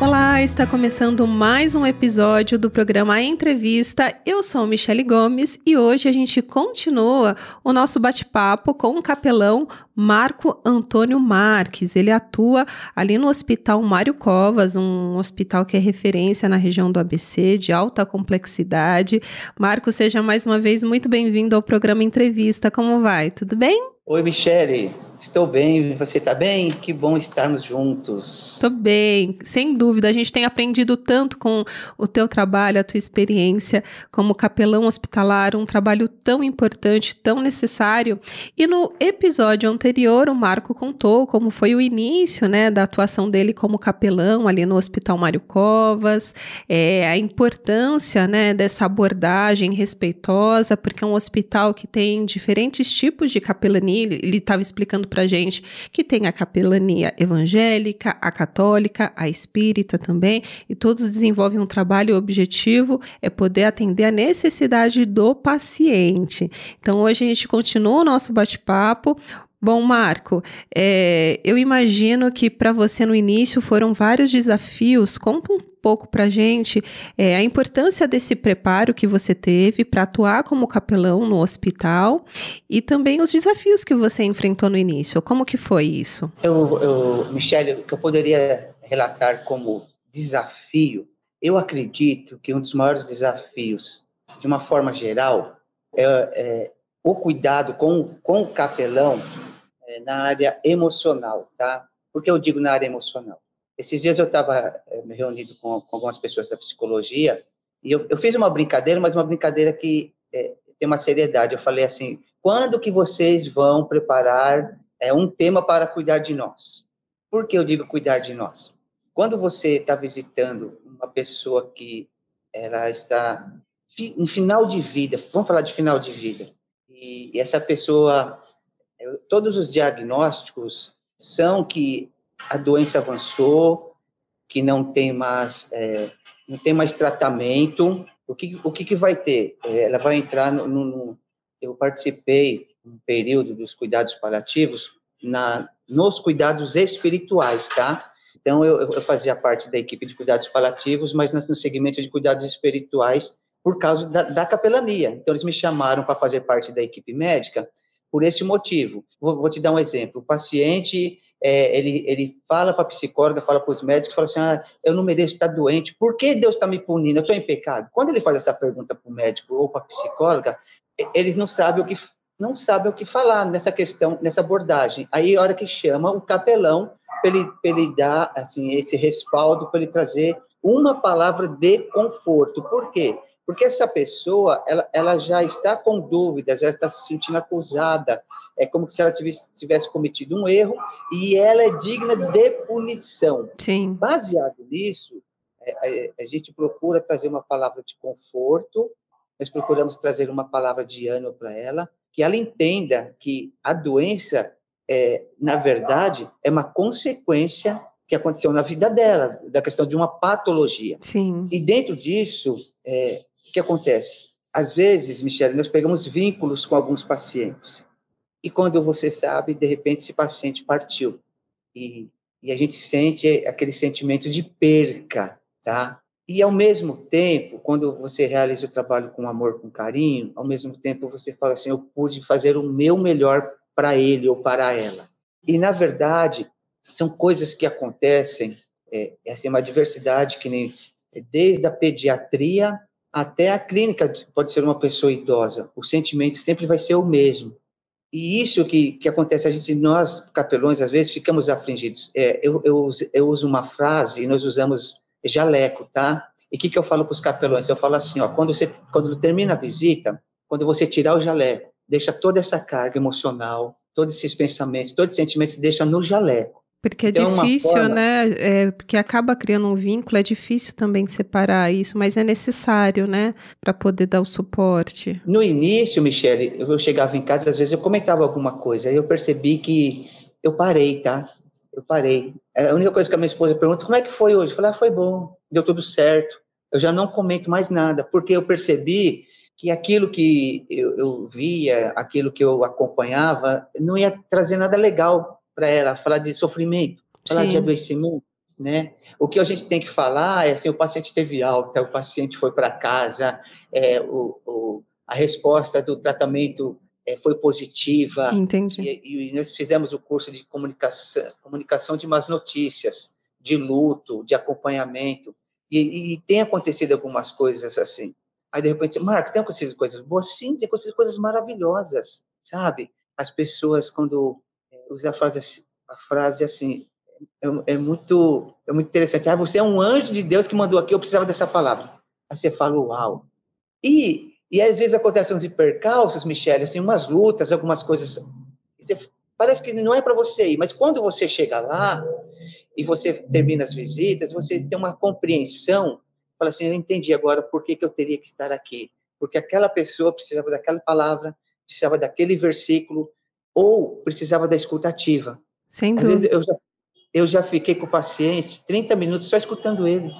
Olá, está começando mais um episódio do programa Entrevista. Eu sou Michele Gomes e hoje a gente continua o nosso bate-papo com o capelão Marco Antônio Marques. Ele atua ali no Hospital Mário Covas, um hospital que é referência na região do ABC, de alta complexidade. Marco, seja mais uma vez muito bem-vindo ao programa Entrevista. Como vai? Tudo bem? Oi, Michele. Estou bem. Você está bem? Que bom estarmos juntos. Estou bem, sem dúvida. A gente tem aprendido tanto com o teu trabalho, a tua experiência como capelão hospitalar, um trabalho tão importante, tão necessário. E no episódio anterior, o Marco contou como foi o início, né, da atuação dele como capelão ali no Hospital Mário Covas, é, a importância, né, dessa abordagem respeitosa, porque é um hospital que tem diferentes tipos de capelania ele estava explicando para gente que tem a capelania evangélica, a católica, a espírita também, e todos desenvolvem um trabalho objetivo é poder atender a necessidade do paciente. Então hoje a gente continua o nosso bate-papo. Bom, Marco, é, eu imagino que para você no início foram vários desafios. Conta um pouco para a gente é, a importância desse preparo que você teve para atuar como capelão no hospital e também os desafios que você enfrentou no início. Como que foi isso? Eu, eu Michele, o que eu poderia relatar como desafio, eu acredito que um dos maiores desafios, de uma forma geral, é, é o cuidado com, com o capelão é, na área emocional, tá? Por que eu digo na área emocional? Esses dias eu estava é, me reunido com, com, algumas pessoas da psicologia e eu, eu, fiz uma brincadeira, mas uma brincadeira que é, tem uma seriedade. Eu falei assim: quando que vocês vão preparar é, um tema para cuidar de nós? Por que eu digo cuidar de nós? Quando você está visitando uma pessoa que ela está em final de vida, vamos falar de final de vida, e, e essa pessoa, todos os diagnósticos são que a doença avançou, que não tem mais, é, não tem mais tratamento, o que, o que, que vai ter? É, ela vai entrar no, no, Eu participei um período dos cuidados paliativos na, nos cuidados espirituais, tá? Então, eu, eu fazia parte da equipe de cuidados paliativos, mas no segmento de cuidados espirituais por causa da, da capelania. Então, eles me chamaram para fazer parte da equipe médica por esse motivo. Vou, vou te dar um exemplo. O paciente, é, ele, ele fala para a psicóloga, fala para os médicos, fala assim, ah, eu não mereço estar doente, por que Deus está me punindo? Eu estou em pecado. Quando ele faz essa pergunta para o médico ou para a psicóloga, eles não sabem o que não sabem o que falar nessa questão, nessa abordagem. Aí, a hora que chama o capelão, para ele, ele dar assim, esse respaldo, para ele trazer uma palavra de conforto. Por quê? Porque essa pessoa, ela, ela já está com dúvidas, já está se sentindo acusada, é como se ela tivesse, tivesse cometido um erro e ela é digna de punição. Sim. Baseado nisso, é, é, a gente procura trazer uma palavra de conforto, nós procuramos trazer uma palavra de ânimo para ela, que ela entenda que a doença, é, na verdade, é uma consequência que aconteceu na vida dela, da questão de uma patologia. Sim. E dentro disso, é, o que acontece? Às vezes, Michele, nós pegamos vínculos com alguns pacientes. E quando você sabe, de repente, esse paciente partiu. E, e a gente sente aquele sentimento de perca, tá? E ao mesmo tempo, quando você realiza o trabalho com amor, com carinho, ao mesmo tempo você fala assim: eu pude fazer o meu melhor para ele ou para ela. E na verdade, são coisas que acontecem, é, é assim, uma diversidade que nem desde a pediatria até a clínica pode ser uma pessoa idosa, o sentimento sempre vai ser o mesmo. E isso que, que acontece, a gente, nós, capelões, às vezes ficamos afligidos. É, eu, eu, eu uso uma frase, e nós usamos jaleco, tá? E o que, que eu falo para os capelões? Eu falo assim, ó, quando, você, quando termina a visita, quando você tirar o jaleco, deixa toda essa carga emocional, todos esses pensamentos, todos esses sentimentos, deixa no jaleco. Porque é então, difícil, forma... né? É, porque acaba criando um vínculo, é difícil também separar isso, mas é necessário, né? Para poder dar o suporte. No início, Michele, eu chegava em casa, às vezes eu comentava alguma coisa, aí eu percebi que eu parei, tá? Eu parei. É, a única coisa que a minha esposa pergunta, como é que foi hoje? Eu falei, ah, foi bom, deu tudo certo. Eu já não comento mais nada, porque eu percebi que aquilo que eu, eu, via, aquilo que eu acompanhava, não ia trazer nada legal para ela, falar de sofrimento, falar Sim. de adoecimento, né? O que a gente tem que falar é assim, o paciente teve alta, o paciente foi para casa, é, o, o, a resposta do tratamento é, foi positiva. Entendi. E, e, nós fizemos o curso de comunicação, comunicação de más notícias, de luto, de acompanhamento, e, e tem acontecido algumas coisas assim. Aí, de repente, Marco, tem acontecido coisas boas? Sim, tem acontecido coisas maravilhosas, sabe? As pessoas, quando usam a frase, a frase assim, é, é, muito, é muito interessante. Ah, você é um anjo de Deus que mandou aqui, eu precisava dessa palavra. Aí você fala, uau. E, e às vezes acontecem uns percalços, Michele, assim, umas lutas, algumas coisas. Você, parece que não é para você ir, mas quando você chega lá e você termina as visitas, você tem uma compreensão fala assim, eu entendi agora por que, que eu teria que estar aqui. Porque aquela pessoa precisava daquela palavra, precisava daquele versículo, ou precisava da escutativa. Sem Às vezes eu já, eu já fiquei com o paciente 30 minutos só escutando ele.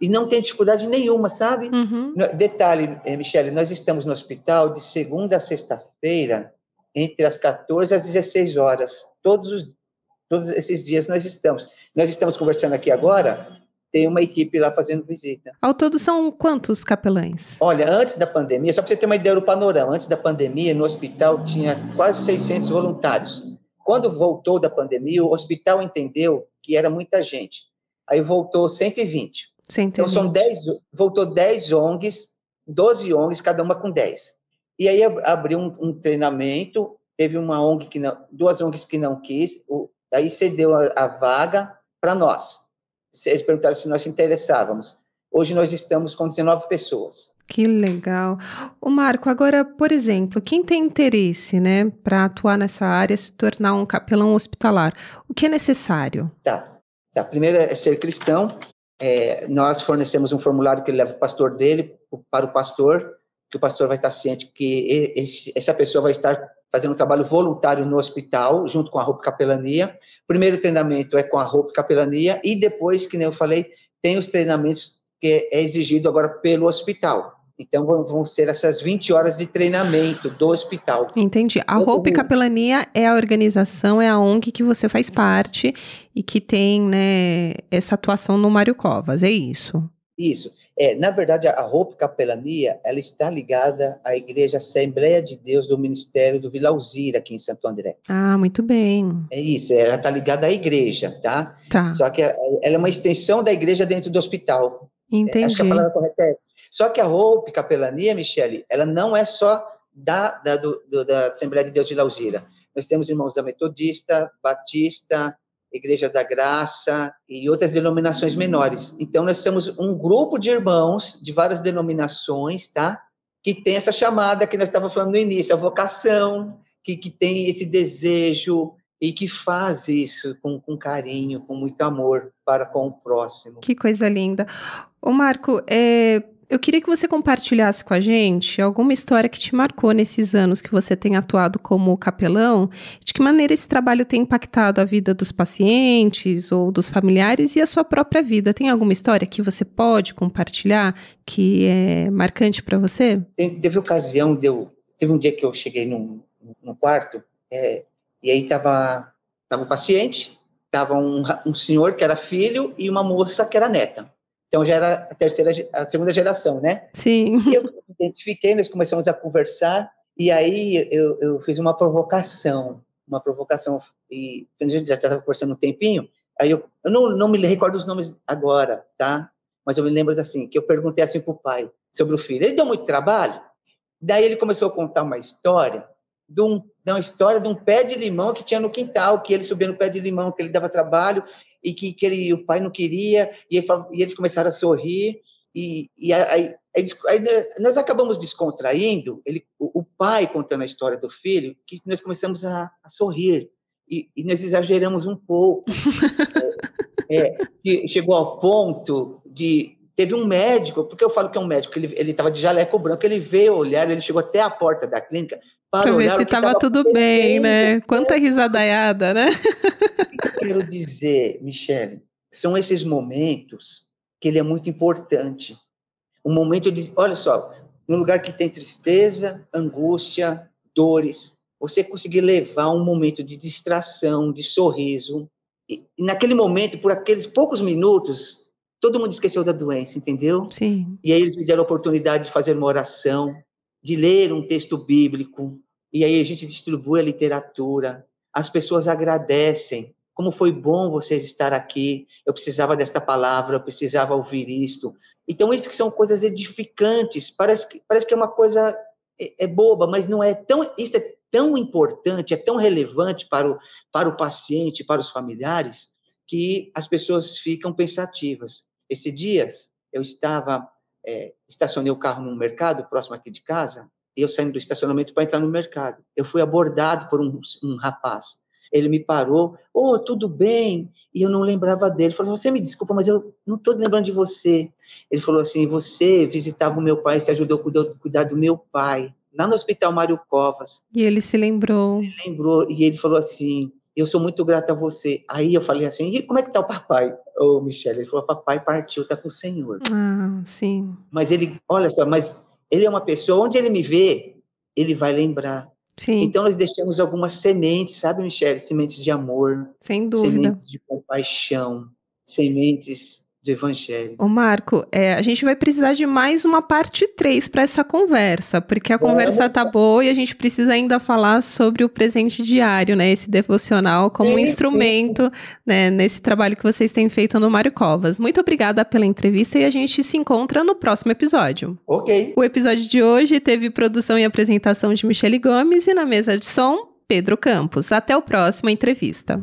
E não tem dificuldade nenhuma, sabe? Uhum. Detalhe, eh, Michele, nós estamos no hospital de segunda a sexta-feira, entre as 14 às 16 horas. Todos, os, todos esses dias nós estamos. Nós estamos conversando aqui agora, tem uma equipe lá fazendo visita. Ao todo são quantos capelães? Olha, antes da pandemia, só para você ter uma ideia do panorama, antes da pandemia, no hospital tinha quase 600 voluntários. Quando voltou da pandemia, o hospital entendeu que era muita gente. Aí voltou 120. 120. Então são 10, voltou 10 ONGs, 12 ONGs, cada uma com 10. E aí abriu um, um treinamento, teve uma ONG que não, duas ONGs que não quis, o, aí cedeu a, a vaga para nós eles perguntaram se nós interessávamos. Hoje nós estamos com 19 pessoas. Que legal. O Marco, agora, por exemplo, quem tem interesse, né, para atuar nessa área, se tornar um capelão hospitalar, o que é necessário? Tá. tá. Primeiro é ser cristão. É, nós fornecemos um formulário que leva o pastor dele para o pastor, que o pastor vai estar ciente que esse, essa pessoa vai estar fazendo um trabalho voluntário no hospital, junto com a roupa capelania. O primeiro treinamento é com a roupa capelania e depois, que nem eu falei, tem os treinamentos que é exigido agora pelo hospital. Então, vão ser essas 20 horas de treinamento do hospital. Entendi. A Roupa e Capelania é a organização, é a ONG que você faz parte e que tem né, essa atuação no Mário Covas, é isso? Isso. É, na verdade, a roupa capelania, ela está ligada à Igreja Assembleia de Deus do Ministério do Vila Alzira, aqui em Santo André. Ah, muito bem. É isso, ela está ligada à igreja, tá? Tá. Só que ela é uma extensão da igreja dentro do hospital. Entendi. É, acho que a palavra correta é essa. Só que a roupa capelania, Michele, ela não é só da, da, do, da Assembleia de Deus de Vila Alzira. Nós temos irmãos da Metodista, Batista, Igreja da Graça e outras denominações menores. Então, nós somos um grupo de irmãos de várias denominações, tá? Que tem essa chamada que nós estávamos falando no início, a vocação, que, que tem esse desejo e que faz isso com, com carinho, com muito amor para com o próximo. Que coisa linda. Ô Marco, é, eu queria que você compartilhasse com a gente alguma história que te marcou nesses anos que você tem atuado como capelão, de que maneira esse trabalho tem impactado a vida dos pacientes ou dos familiares e a sua própria vida. Tem alguma história que você pode compartilhar que é marcante para você? Tem, teve ocasião, deu, teve um dia que eu cheguei num, num quarto é, e aí estava tava o paciente, estava um, um senhor que era filho e uma moça que era neta. Então já era a terceira, a segunda geração, né? Sim. E eu identifiquei, nós começamos a conversar e aí eu, eu fiz uma provocação, uma provocação e a gente já estava conversando um tempinho. Aí eu, eu não, não me recordo os nomes agora, tá? Mas eu me lembro assim que eu perguntei assim para o pai sobre o filho. Ele deu muito trabalho. Daí ele começou a contar uma história de, um, de uma história de um pé de limão que tinha no quintal, que ele subia no pé de limão, que ele dava trabalho e que, que ele, o pai não queria, e, ele, e eles começaram a sorrir, e, e aí, aí, aí, nós acabamos descontraindo, ele, o, o, pai contando a história do filho, que nós começamos a, a sorrir, e, e, nós exageramos um pouco, é, é, chegou ao ponto de teve um médico, porque eu falo que é um médico, ele estava de jaleco branco, ele veio olhar, ele chegou até a porta da clínica para pra olhar ver se estava tudo bem, né? Quanta risadaiada, né? Quero dizer, Michele, são esses momentos que ele é muito importante. Um momento de, olha só, no lugar que tem tristeza, angústia, dores, você conseguir levar um momento de distração, de sorriso. E, e naquele momento, por aqueles poucos minutos, todo mundo esqueceu da doença, entendeu? Sim. E aí eles me deram a oportunidade de fazer uma oração, de ler um texto bíblico, e aí a gente distribui a literatura. As pessoas agradecem. Como foi bom vocês estar aqui. Eu precisava desta palavra, eu precisava ouvir isto. Então, isso que são coisas edificantes. Parece que, parece que é uma coisa é, é boba, mas não é tão. Isso é tão importante, é tão relevante para o, para o paciente, para os familiares, que as pessoas ficam pensativas. Esse dias eu estava é, estacionei o carro num mercado próximo aqui de casa, e eu saindo do estacionamento para entrar no mercado. Eu fui abordado por um, um rapaz. Ele me parou, oh, tudo bem? E eu não lembrava dele. Ele falou, você me desculpa, mas eu não estou lembrando de você. Ele falou assim, você visitava o meu pai, você ajudou a cuidar, do meu pai, lá no Hospital Mário Covas. E ele se lembrou. Ele lembrou, e ele falou assim, eu sou muito grato a você. Aí eu falei assim, e como é que tá o papai, ô Michele? Ele falou, papai partiu, tá com o Senhor. Ah, sim. Mas ele, olha só, mas ele é uma pessoa, onde ele me vê, ele vai lembrar. Sim. Então nós deixamos algumas sementes, sabe, Michele? Sementes de amor, sem dúvida. sementes de compaixão, sementes do Evangelho. Ô Marco, é, a gente vai precisar de mais uma parte 3 para essa conversa, porque a conversa tá boa e a gente precisa ainda falar sobre o presente diário, né? Esse devocional como sim, um instrumento, sim. né? Nesse trabalho que vocês têm feito no Mário Covas. Muito obrigada pela entrevista e a gente se encontra no próximo episódio. Ok. O episódio de hoje teve produção e apresentação de Michele Gomes e na mesa de som, Pedro Campos. Até o próximo entrevista.